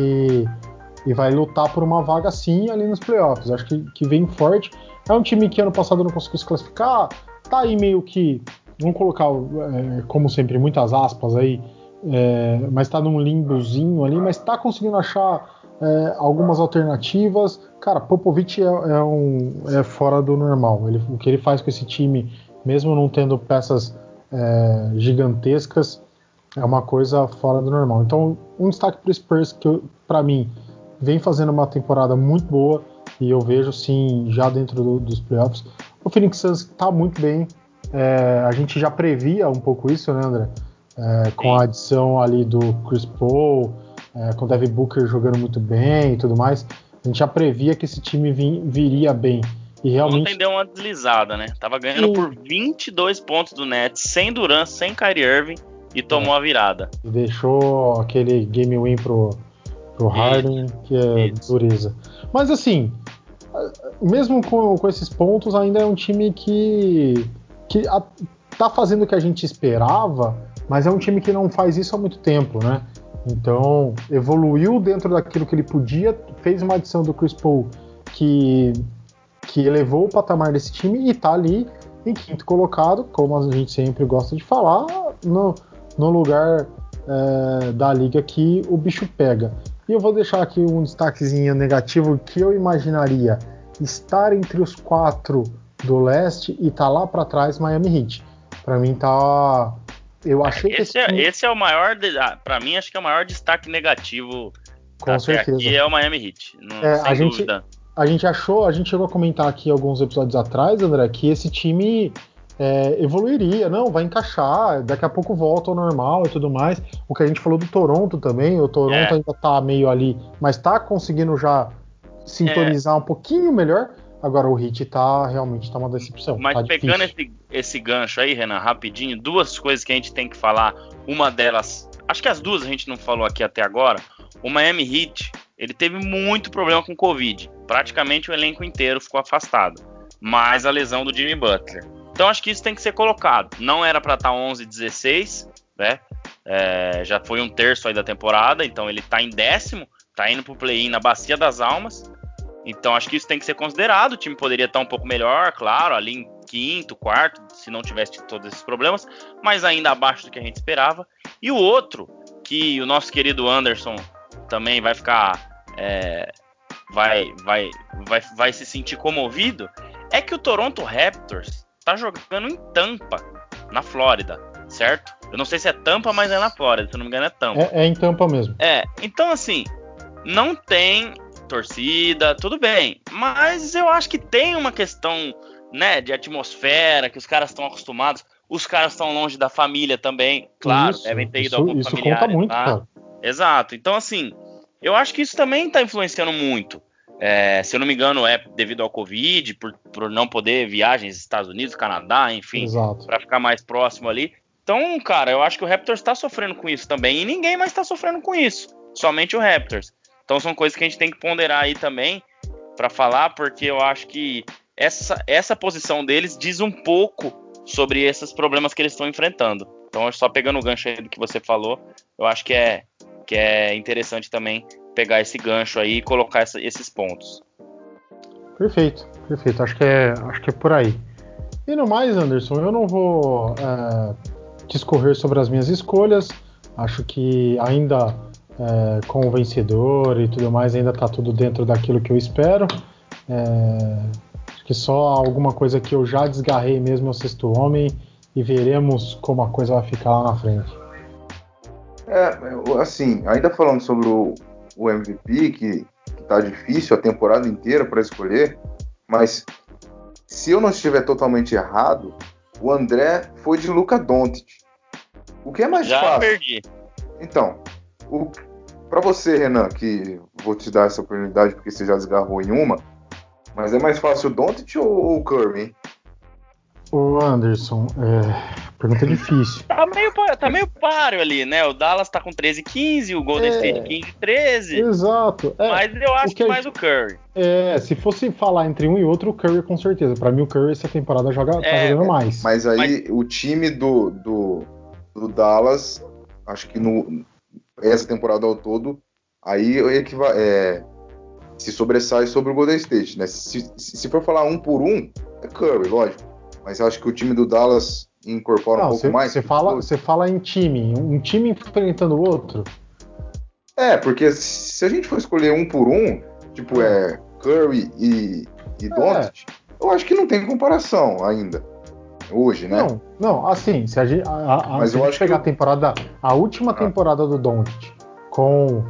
e vai lutar por uma vaga sim ali nos playoffs. Acho que, que vem forte. É um time que ano passado não conseguiu se classificar, tá aí meio que, vamos colocar, é, como sempre, muitas aspas aí, é, mas está num limbozinho ali, mas está conseguindo achar é, algumas alternativas. Cara, Popovic é, é, um, é fora do normal. Ele, o que ele faz com esse time, mesmo não tendo peças é, gigantescas, é uma coisa fora do normal. Então, um destaque para o Spurs que, para mim, vem fazendo uma temporada muito boa e eu vejo sim já dentro do, dos playoffs. O Phoenix Suns está muito bem. É, a gente já previa um pouco isso, né, André? É, com a adição ali do Chris Paul, é, com o Devin Booker jogando muito bem e tudo mais. A gente já previa que esse time vim, viria bem. E realmente. Ontem deu uma deslizada, né? Tava ganhando Sim. por 22 pontos do Nets, sem Durant, sem Kyrie Irving, e tomou é. a virada. E deixou aquele game win pro, pro Harden, que é Isso. dureza. Mas assim, mesmo com, com esses pontos, ainda é um time que, que a, tá fazendo o que a gente esperava, mas é um time que não faz isso há muito tempo, né? Então, evoluiu dentro daquilo que ele podia, fez uma adição do Chris Paul que, que elevou o patamar desse time e está ali em quinto colocado, como a gente sempre gosta de falar, no, no lugar é, da liga que o bicho pega. E eu vou deixar aqui um destaquezinho negativo que eu imaginaria estar entre os quatro do leste e tá lá para trás Miami Heat. Para mim tá eu achei esse, que esse, é, esse é o maior, ah, para mim acho que é o maior destaque negativo com certeza. aqui é o Miami Heat, não, é, a gente, A gente achou, a gente chegou a comentar aqui alguns episódios atrás, André, que esse time é, evoluiria, não, vai encaixar, daqui a pouco volta ao normal e tudo mais. O que a gente falou do Toronto também, o Toronto é. ainda tá meio ali, mas tá conseguindo já sintonizar é. um pouquinho melhor. Agora o Hit tá realmente tá uma decepção. Mas tá pegando esse, esse gancho aí, Renan, rapidinho, duas coisas que a gente tem que falar. Uma delas, acho que as duas a gente não falou aqui até agora. O Miami Heat, ele teve muito problema com Covid. Praticamente o elenco inteiro ficou afastado. Mais a lesão do Jimmy Butler. Então acho que isso tem que ser colocado. Não era para estar 11, 16, né? É, já foi um terço aí da temporada, então ele tá em décimo, tá indo pro play-in na Bacia das Almas. Então acho que isso tem que ser considerado. O time poderia estar um pouco melhor, claro, ali em quinto, quarto, se não tivesse todos esses problemas, mas ainda abaixo do que a gente esperava. E o outro, que o nosso querido Anderson também vai ficar. É, vai, vai, vai, vai se sentir comovido, é que o Toronto Raptors está jogando em Tampa, na Flórida, certo? Eu não sei se é Tampa, mas é na Flórida, se não me engano é Tampa. É, é em Tampa mesmo. É, então assim, não tem torcida, tudo bem. Mas eu acho que tem uma questão, né, de atmosfera, que os caras estão acostumados. Os caras estão longe da família também, claro, isso, devem ter ido isso, algum isso familiar. Conta muito, tá? cara. Exato. Então, assim, eu acho que isso também está influenciando muito. É, se eu não me engano, é devido ao Covid, por, por não poder viagens Estados Unidos, Canadá, enfim, para ficar mais próximo ali. Então, cara, eu acho que o Raptors está sofrendo com isso também e ninguém mais está sofrendo com isso. Somente o Raptors. Então são coisas que a gente tem que ponderar aí também para falar, porque eu acho que essa, essa posição deles diz um pouco sobre esses problemas que eles estão enfrentando. Então, só pegando o gancho aí do que você falou, eu acho que é, que é interessante também pegar esse gancho aí e colocar essa, esses pontos. Perfeito, perfeito. Acho que é, acho que é por aí. E no mais, Anderson, eu não vou é, discorrer sobre as minhas escolhas. Acho que ainda é, com o vencedor e tudo mais, ainda está tudo dentro daquilo que eu espero. É, acho que só alguma coisa que eu já desgarrei mesmo é o sexto homem e veremos como a coisa vai ficar lá na frente. É, assim, ainda falando sobre o, o MVP, que, que tá difícil a temporada inteira para escolher, mas se eu não estiver totalmente errado, o André foi de Luca Doncic. O que é mais Já fácil? perdi. Então, para você, Renan, que vou te dar essa oportunidade porque você já desgarrou em uma, mas é mais fácil o Doncic ou o Curry, hein? Ô Anderson, é, pergunta difícil. Tá meio, tá meio páreo ali, né? O Dallas tá com 13 15, o Golden é, State 15 13. Exato. É, mas eu acho que, que mais o Curry. É, se fosse falar entre um e outro, o Curry com certeza. Para mim o Curry essa temporada joga, tá é, jogando mais. Mas aí mas... o time do, do, do Dallas, acho que no, essa temporada ao todo, aí é, se sobressai sobre o Golden State, né? Se, se for falar um por um, é Curry, lógico. Mas acho que o time do Dallas incorpora não, um pouco cê, mais. Você fala, você fala em time, um time enfrentando o outro. É, porque se a gente for escolher um por um, tipo, é Curry e, e é. Doncic, eu acho que não tem comparação ainda. Hoje, né? Não, não, assim, se a gente, a, a, Mas se eu a gente pegar que... a temporada, a última ah. temporada do Doncic com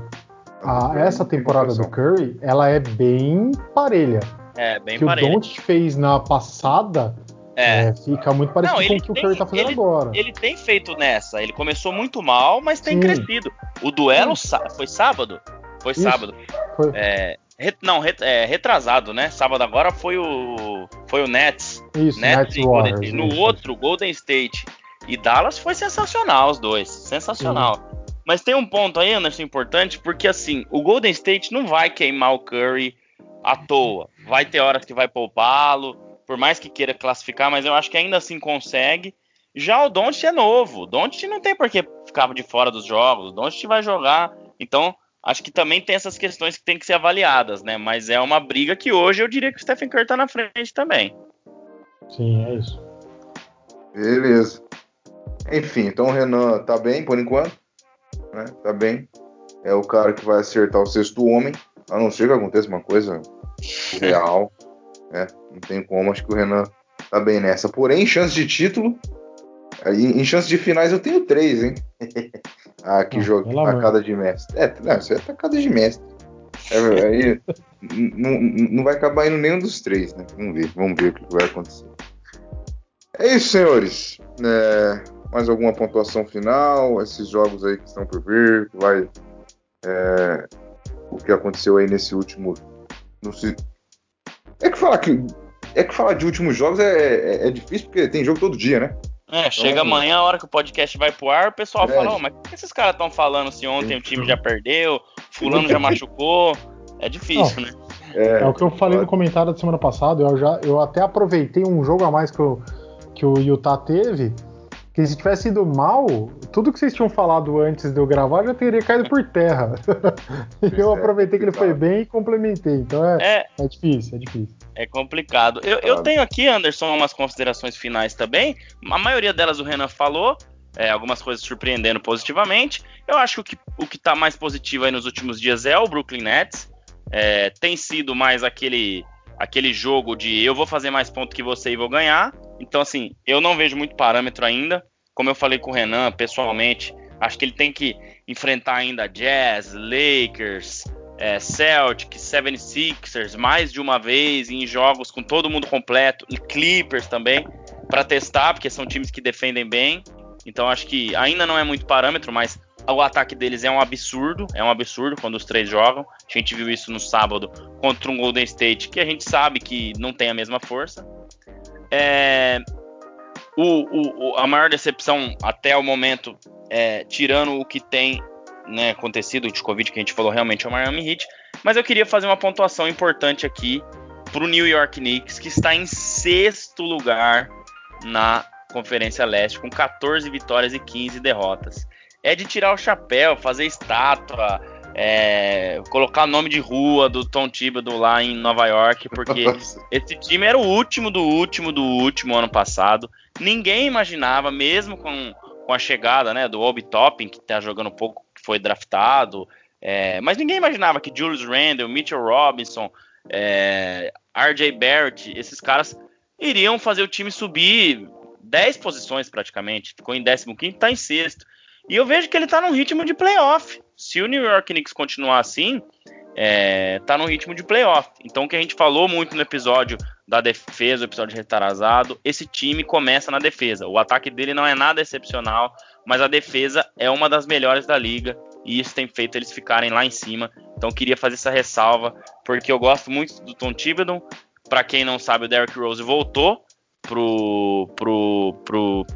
a, essa temporada do Curry, ela é bem parelha. É, bem que parelha. O que o Doncic fez na passada é. É, fica muito parecido não, com o que tem, o Curry tá fazendo ele, agora. Ele tem feito nessa. Ele começou muito mal, mas tem Sim. crescido. O duelo foi sábado? Foi Isso. sábado. Foi. É, não, é, retrasado, né? Sábado agora foi o foi o Nets. Isso, Nets, Nets e Warriors, Golden, No outro, Golden State e Dallas foi sensacional os dois, sensacional. Sim. Mas tem um ponto aí, Anderson, importante, porque assim, o Golden State não vai queimar o Curry à toa. Vai ter horas que vai poupá-lo, por mais que queira classificar, mas eu acho que ainda assim consegue. Já o Doncic é novo. O Doncic não tem por que ficar de fora dos jogos. O Doncic vai jogar. Então, acho que também tem essas questões que tem que ser avaliadas, né? Mas é uma briga que hoje eu diria que o Stephen Curry tá na frente também. Sim, é isso. Beleza. Enfim, então o Renan tá bem por enquanto. Né? Tá bem. É o cara que vai acertar o sexto homem. A não ser que aconteça uma coisa real. Né? Não tem como, acho que o Renan tá bem nessa. Porém, chance de título. Em chance de finais eu tenho três, hein? ah, que jogo, tacada de mestre. É, não, isso é tacada de mestre. É, aí não, não vai acabar indo nenhum dos três, né? Vamos ver, vamos ver o que vai acontecer. É isso, senhores. É, mais alguma pontuação final? Esses jogos aí que estão por vir, que vai. É, o que aconteceu aí nesse último. No, é que falar que. É que falar de últimos jogos é, é, é difícil, porque tem jogo todo dia, né? É, chega então, amanhã, a hora que o podcast vai pro ar, o pessoal é, fala, oh, mas o que esses caras estão falando se ontem o time já perdeu, fulano já machucou? É difícil, Não, né? É, é, o que eu falei no comentário da semana passada, eu, já, eu até aproveitei um jogo a mais que o, que o Utah teve, que se tivesse ido mal, tudo que vocês tinham falado antes de eu gravar já teria caído por terra. eu é, aproveitei que ele foi bem e complementei. Então é, é, é difícil, é difícil. É complicado. Eu, eu, tenho aqui, Anderson, umas considerações finais também. A maioria delas o Renan falou. É, algumas coisas surpreendendo positivamente. Eu acho que o que, o que tá mais positivo aí nos últimos dias é o Brooklyn Nets. É, tem sido mais aquele aquele jogo de eu vou fazer mais ponto que você e vou ganhar. Então, assim, eu não vejo muito parâmetro ainda. Como eu falei com o Renan pessoalmente, acho que ele tem que enfrentar ainda Jazz, Lakers, é, Celtics, 76ers mais de uma vez em jogos com todo mundo completo e Clippers também para testar, porque são times que defendem bem. Então acho que ainda não é muito parâmetro, mas o ataque deles é um absurdo, é um absurdo quando os três jogam. A gente viu isso no sábado contra um Golden State que a gente sabe que não tem a mesma força. É, o, o, a maior decepção até o momento, é, tirando o que tem né, acontecido de Covid, que a gente falou realmente é o Miami Heat, mas eu queria fazer uma pontuação importante aqui para o New York Knicks, que está em sexto lugar na Conferência Leste, com 14 vitórias e 15 derrotas. É de tirar o chapéu, fazer estátua, é, colocar nome de rua do Tom Thibodeau lá em Nova York, porque esse time era o último do último do último ano passado. Ninguém imaginava, mesmo com, com a chegada né, do Obi Toppin, que está jogando pouco, que foi draftado, é, mas ninguém imaginava que Julius Randle, Mitchell Robinson, é, RJ Barrett, esses caras iriam fazer o time subir 10 posições praticamente. Ficou em 15 e está em sexto. E eu vejo que ele está num ritmo de playoff se o New York Knicks continuar assim, é, tá no ritmo de playoff. Então, o que a gente falou muito no episódio da defesa, o episódio retrasado, esse time começa na defesa. O ataque dele não é nada excepcional, mas a defesa é uma das melhores da liga e isso tem feito eles ficarem lá em cima. Então, queria fazer essa ressalva porque eu gosto muito do Tom Thibodeau. Para quem não sabe, o Derrick Rose voltou pro, pro, pro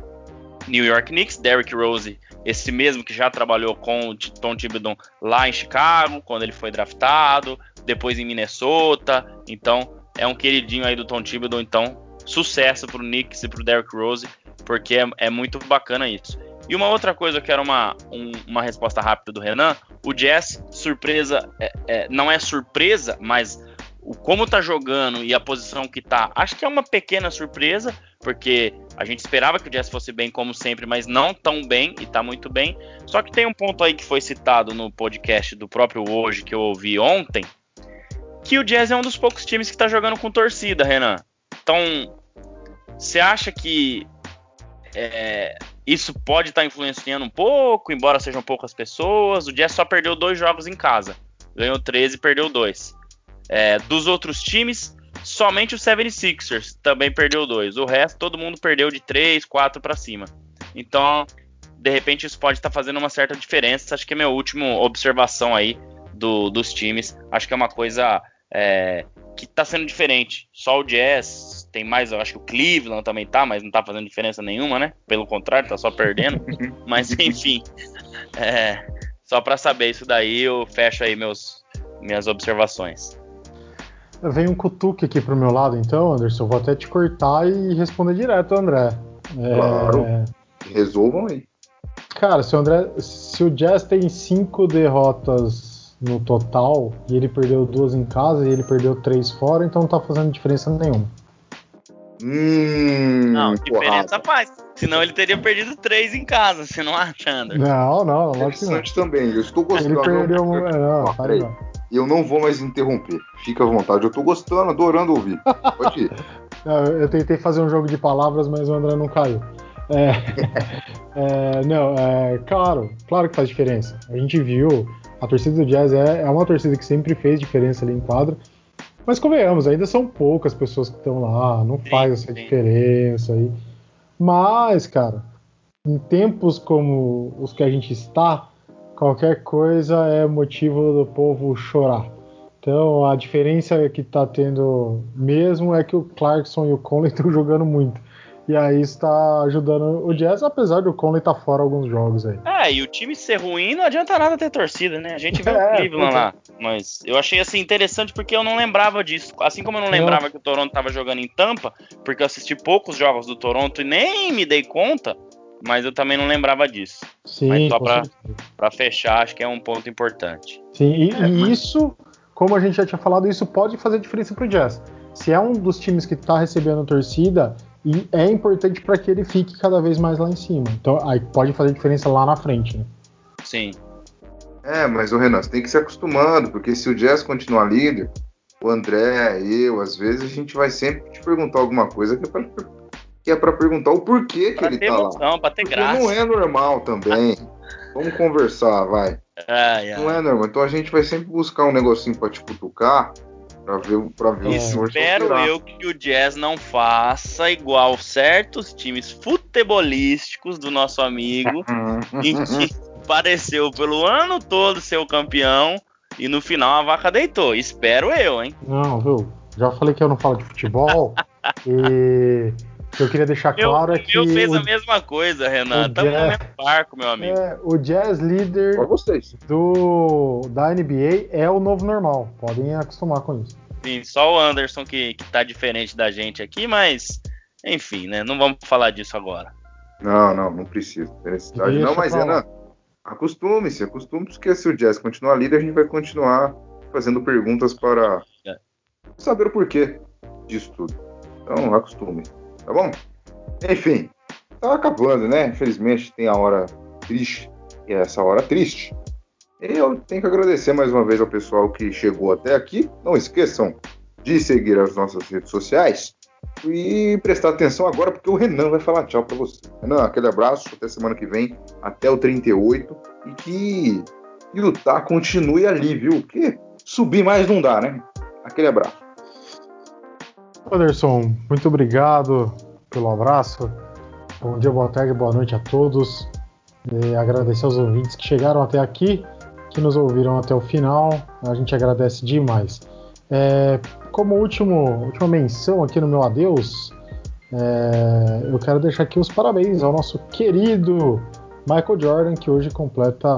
New York Knicks. Derrick Rose esse mesmo que já trabalhou com o Tom Thibodeau lá em Chicago, quando ele foi draftado, depois em Minnesota. Então, é um queridinho aí do Tom Thibodeau. Então, sucesso pro Knicks e pro Derrick Rose, porque é, é muito bacana isso. E uma outra coisa, eu quero uma, um, uma resposta rápida do Renan. O Jazz, surpresa, é, é, não é surpresa, mas o como tá jogando e a posição que tá, acho que é uma pequena surpresa, porque a gente esperava que o Jazz fosse bem como sempre, mas não tão bem e tá muito bem. Só que tem um ponto aí que foi citado no podcast do próprio hoje que eu ouvi ontem, que o Jazz é um dos poucos times que tá jogando com torcida, Renan. Então, você acha que é, isso pode estar tá influenciando um pouco, embora sejam poucas pessoas? O Jazz só perdeu dois jogos em casa. Ganhou 13 e perdeu dois. É, dos outros times, somente o 76ers também perdeu dois. O resto, todo mundo perdeu de 3, 4 para cima. Então, de repente, isso pode estar tá fazendo uma certa diferença. Acho que é minha última observação aí do, dos times. Acho que é uma coisa é, que está sendo diferente. Só o Jazz tem mais, eu acho que o Cleveland também tá, mas não está fazendo diferença nenhuma, né? Pelo contrário, está só perdendo. mas enfim, é, só para saber isso daí, eu fecho aí meus, minhas observações. Vem um cutuque aqui pro meu lado, então, Anderson. Eu vou até te cortar e responder direto, André. É... Claro. Resolvam aí. Cara, se o, André, se o Jazz tem cinco derrotas no total e ele perdeu duas em casa e ele perdeu três fora, então não tá fazendo diferença nenhuma. Hum, não, diferença faz. Senão ele teria perdido três em casa, você não acha, Anderson? Não, não, lógico também. Eu estou gostando. Ele perdeu. Não, não, não, não e eu não vou mais interromper. Fica à vontade, eu tô gostando, adorando ouvir. Pode ir. eu tentei fazer um jogo de palavras, mas o André não caiu. É, é, não, é, claro, claro que faz diferença. A gente viu, a torcida do Jazz é, é uma torcida que sempre fez diferença ali em quadro. Mas convenhamos, ainda são poucas pessoas que estão lá, não sim, faz essa sim. diferença aí. Mas, cara, em tempos como os que a gente está, qualquer coisa é motivo do povo chorar. Então a diferença que está tendo mesmo é que o Clarkson e o Conley estão jogando muito. E aí está ajudando o Jazz, apesar do Conley estar tá fora alguns jogos aí. É, e o time ser ruim não adianta nada ter torcida, né? A gente vê é, o Cleveland lá. Mas eu achei assim interessante porque eu não lembrava disso. Assim como eu não lembrava não. que o Toronto estava jogando em Tampa, porque eu assisti poucos jogos do Toronto e nem me dei conta mas eu também não lembrava disso. Sim, mas só para fechar, acho que é um ponto importante. Sim, e, é, e mas... isso, como a gente já tinha falado, isso pode fazer diferença pro Jazz. Se é um dos times que está recebendo torcida, e é importante para que ele fique cada vez mais lá em cima. Então, aí pode fazer diferença lá na frente, né? Sim. É, mas o Renan, você tem que se acostumando, porque se o Jazz continuar líder, o André, eu, às vezes a gente vai sempre te perguntar alguma coisa que é para que é para perguntar o porquê que pra ele tá emoção, lá. Pra ter graça. não é normal também. Vamos conversar, vai. Ai, ai. Não é normal. Então a gente vai sempre buscar um negocinho pra te cutucar. Pra ver, pra ver é. o Espero eu que o Jazz não faça igual certos times futebolísticos do nosso amigo, em que pareceu pelo ano todo ser o campeão e no final a vaca deitou. Espero eu, hein? Não, viu? Já falei que eu não falo de futebol e que eu queria deixar claro meu, é que. O meu fez a mesma coisa, Renan. Estamos no mesmo barco, meu amigo. É, o jazz líder do, da NBA é o novo normal. Podem acostumar com isso. Sim, só o Anderson que, que tá diferente da gente aqui, mas. Enfim, né? Não vamos falar disso agora. Não, não, não precisa. Necessidade. Não, mas Renan, acostume-se, acostume-se, porque se o Jazz continuar líder, a gente vai continuar fazendo perguntas para é. saber o porquê disso tudo. Então, acostume tá bom? Enfim, tá acabando, né? Infelizmente tem a hora triste, e essa hora triste. Eu tenho que agradecer mais uma vez ao pessoal que chegou até aqui. Não esqueçam de seguir as nossas redes sociais e prestar atenção agora, porque o Renan vai falar tchau para você. Renan, aquele abraço, até semana que vem, até o 38, e que lutar continue ali, viu? Porque subir mais não dá, né? Aquele abraço. Anderson, muito obrigado pelo abraço. Bom dia, boa tarde, boa noite a todos. E agradecer aos ouvintes que chegaram até aqui, que nos ouviram até o final. A gente agradece demais. É, como último, última menção aqui no meu adeus, é, eu quero deixar aqui os parabéns ao nosso querido Michael Jordan, que hoje completa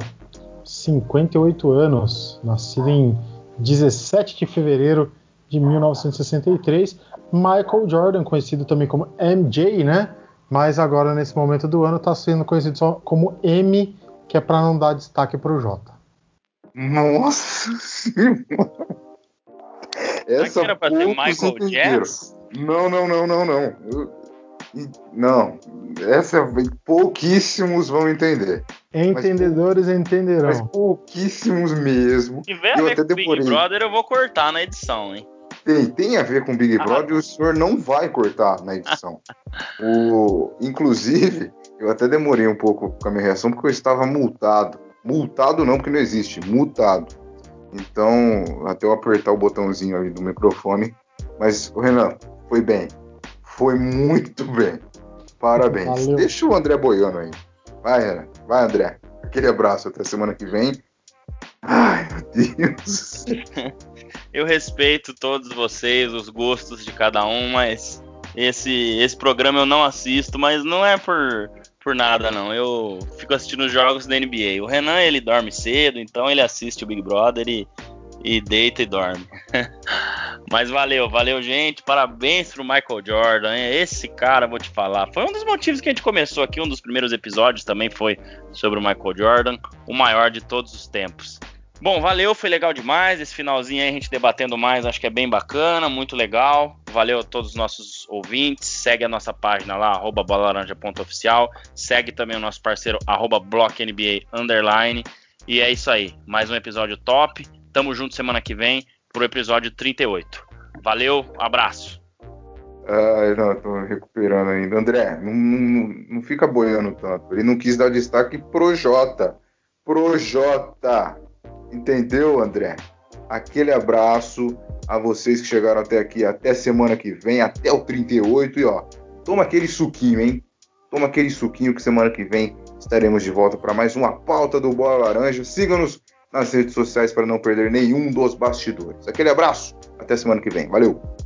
58 anos, nascido em 17 de fevereiro de 1963. Michael Jordan, conhecido também como MJ, né? Mas agora, nesse momento do ano, está sendo conhecido só como M, que é para não dar destaque para o J. Nossa Senhora! Essa era pra ser Michael Jackson? Não, não, não, não, não. Eu, não, essa pouquíssimos vão entender. Entendedores mas, entenderão. Mas pouquíssimos mesmo. Se tiver a ver com demorei. Big Brother, eu vou cortar na edição, hein? Tem, tem a ver com Big ah. Brother e o senhor não vai cortar na edição. o, inclusive, eu até demorei um pouco com a minha reação porque eu estava multado. Multado não, porque não existe, multado. Então, até eu apertar o botãozinho ali do microfone. Mas, Renan, foi bem. Foi muito bem. Parabéns. Valeu. Deixa o André boiando aí. Vai, Renan. Vai, André. Aquele abraço até semana que vem. Ai, meu Deus. Eu respeito todos vocês, os gostos de cada um, mas esse, esse programa eu não assisto, mas não é por, por nada, não. Eu fico assistindo os jogos da NBA. O Renan, ele dorme cedo, então ele assiste o Big Brother e e deita e dorme. Mas valeu, valeu, gente. Parabéns pro Michael Jordan. Hein? Esse cara, vou te falar, foi um dos motivos que a gente começou aqui. Um dos primeiros episódios também foi sobre o Michael Jordan, o maior de todos os tempos. Bom, valeu, foi legal demais. Esse finalzinho aí a gente debatendo mais, acho que é bem bacana, muito legal. Valeu a todos os nossos ouvintes. Segue a nossa página lá, arroba bolalaranja.oficial. Segue também o nosso parceiro, arroba blocknba underline. E é isso aí. Mais um episódio top. Tamo junto semana que vem pro episódio 38. Valeu, abraço. Ai, não, tô recuperando ainda. André, não, não, não fica boiando tanto. Ele não quis dar destaque pro Jota. Pro Jota. Entendeu, André? Aquele abraço a vocês que chegaram até aqui, até semana que vem, até o 38. E ó, toma aquele suquinho, hein? Toma aquele suquinho que semana que vem estaremos de volta para mais uma pauta do Bola Laranja. Siga-nos nas redes sociais para não perder nenhum dos bastidores. Aquele abraço, até semana que vem. Valeu!